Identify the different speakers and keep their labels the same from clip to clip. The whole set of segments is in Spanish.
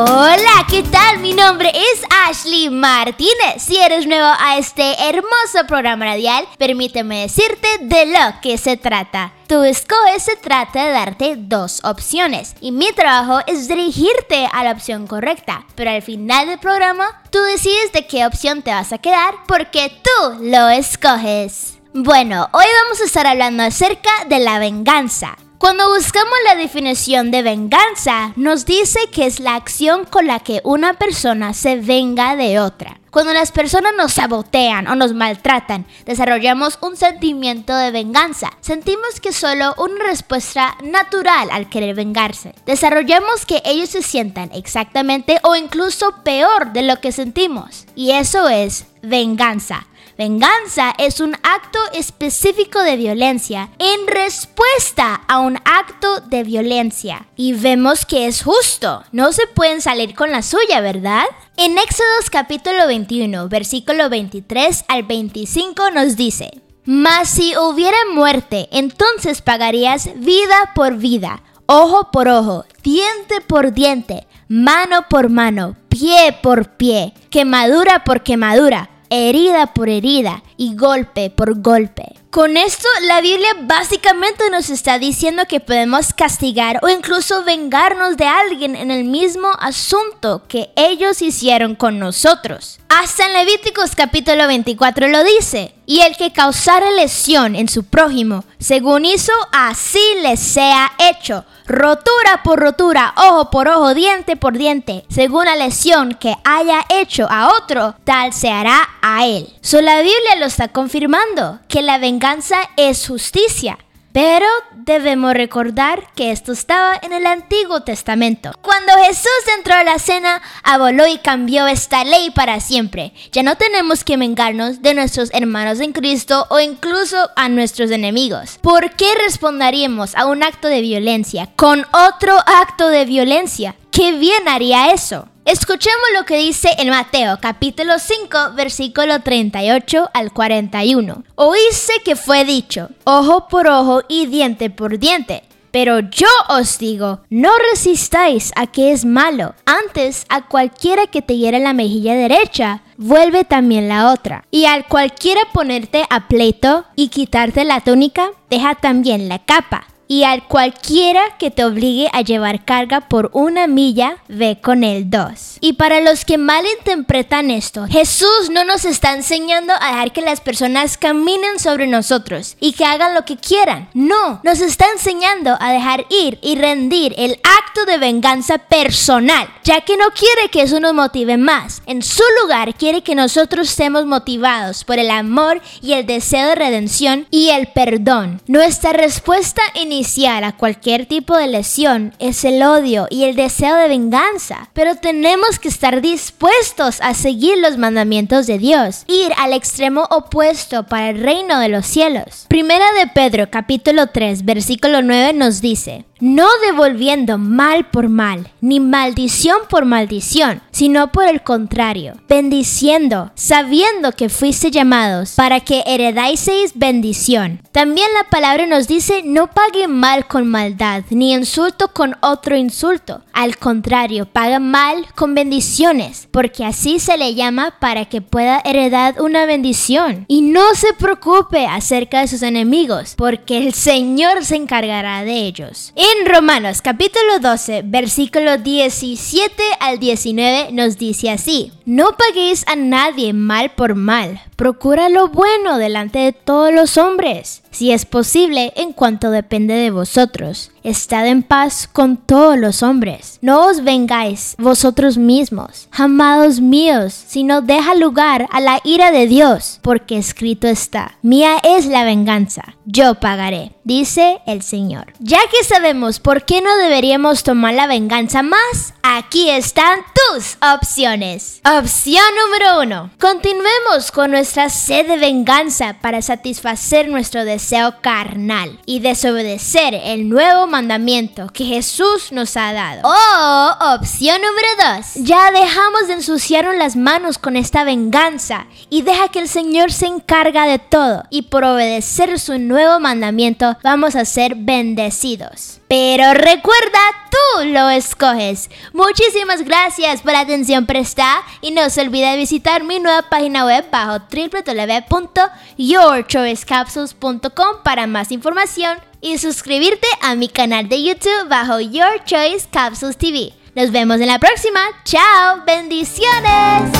Speaker 1: Hola, ¿qué tal? Mi nombre es Ashley Martínez. Si eres nuevo a este hermoso programa radial, permíteme decirte de lo que se trata. Tu escoge se trata de darte dos opciones y mi trabajo es dirigirte a la opción correcta. Pero al final del programa, tú decides de qué opción te vas a quedar porque tú lo escoges. Bueno, hoy vamos a estar hablando acerca de la venganza. Cuando buscamos la definición de venganza, nos dice que es la acción con la que una persona se venga de otra. Cuando las personas nos sabotean o nos maltratan, desarrollamos un sentimiento de venganza. Sentimos que solo una respuesta natural al querer vengarse. Desarrollamos que ellos se sientan exactamente o incluso peor de lo que sentimos. Y eso es venganza. Venganza es un acto específico de violencia en respuesta a un acto de violencia. Y vemos que es justo. No se pueden salir con la suya, ¿verdad? En Éxodos capítulo 21, versículo 23 al 25 nos dice, Mas si hubiera muerte, entonces pagarías vida por vida, ojo por ojo, diente por diente, mano por mano, pie por pie, quemadura por quemadura herida por herida y golpe por golpe. Con esto, la Biblia básicamente nos está diciendo que podemos castigar o incluso vengarnos de alguien en el mismo asunto que ellos hicieron con nosotros. Hasta en Levíticos capítulo 24 lo dice. Y el que causara lesión en su prójimo, según hizo, así le sea hecho. Rotura por rotura, ojo por ojo, diente por diente, según la lesión que haya hecho a otro, tal se hará a él. So la Biblia lo está confirmando, que la venganza es justicia. Pero debemos recordar que esto estaba en el Antiguo Testamento. Cuando Jesús entró a la cena, aboló y cambió esta ley para siempre. Ya no tenemos que vengarnos de nuestros hermanos en Cristo o incluso a nuestros enemigos. ¿Por qué responderíamos a un acto de violencia con otro acto de violencia? ¿Qué bien haría eso? Escuchemos lo que dice en Mateo capítulo 5 versículo 38 al 41. Oíste que fue dicho, ojo por ojo y diente por diente. Pero yo os digo, no resistáis a que es malo. Antes, a cualquiera que te hiera la mejilla derecha, vuelve también la otra. Y al cualquiera ponerte a pleito y quitarte la túnica, deja también la capa y al cualquiera que te obligue a llevar carga por una milla, ve con él dos. Y para los que malinterpretan esto, Jesús no nos está enseñando a dejar que las personas caminen sobre nosotros y que hagan lo que quieran. No, nos está enseñando a dejar ir y rendir el acto de venganza personal, ya que no quiere que eso nos motive más. En su lugar, quiere que nosotros estemos motivados por el amor y el deseo de redención y el perdón. Nuestra respuesta inicial a cualquier tipo de lesión es el odio y el deseo de venganza, pero tenemos que estar dispuestos a seguir los mandamientos de Dios, ir al extremo opuesto para el reino de los cielos. Primera de Pedro capítulo 3 versículo 9 nos dice, no devolviendo mal por mal, ni maldición por maldición, sino por el contrario, bendiciendo, sabiendo que fuiste llamados para que heredáis bendición. También la palabra nos dice, no pague mal con maldad, ni insulto con otro insulto. Al contrario, paga mal con bendiciones, porque así se le llama para que pueda heredar una bendición. Y no se preocupe acerca de sus enemigos, porque el Señor se encargará de ellos. En Romanos capítulo 12, versículo 17 al 19 nos dice así, no paguéis a nadie mal por mal Procura lo bueno delante de todos los hombres, si es posible en cuanto depende de vosotros. Estad en paz con todos los hombres. No os vengáis vosotros mismos, amados míos, sino deja lugar a la ira de Dios, porque escrito está, mía es la venganza, yo pagaré, dice el Señor. Ya que sabemos por qué no deberíamos tomar la venganza más, aquí están tus opciones. Opción número uno. Continuemos con nuestra sed de venganza para satisfacer nuestro deseo carnal y desobedecer el nuevo mandamiento que Jesús nos ha dado. O opción número dos. Ya dejamos de ensuciarnos las manos con esta venganza y deja que el Señor se encarga de todo y por obedecer su nuevo mandamiento vamos a ser bendecidos. Pero recuerda, tú lo escoges. Muchísimas gracias por la atención prestada y no se olvide de visitar mi nueva página web bajo www.yourchoicecapsules.com para más información y suscribirte a mi canal de YouTube bajo Your Choice Capsules TV. Nos vemos en la próxima. Chao, bendiciones.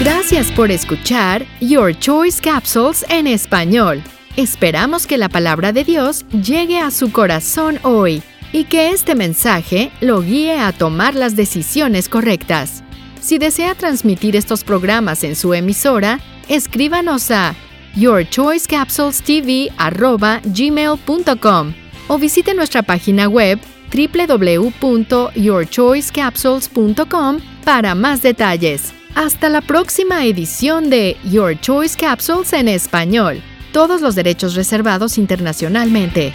Speaker 2: Gracias por escuchar Your Choice Capsules en español. Esperamos que la palabra de Dios llegue a su corazón hoy y que este mensaje lo guíe a tomar las decisiones correctas. Si desea transmitir estos programas en su emisora, escríbanos a yourchoicecapsulestv@gmail.com o visite nuestra página web www.yourchoicecapsules.com para más detalles. Hasta la próxima edición de Your Choice Capsules en español. Todos los derechos reservados internacionalmente.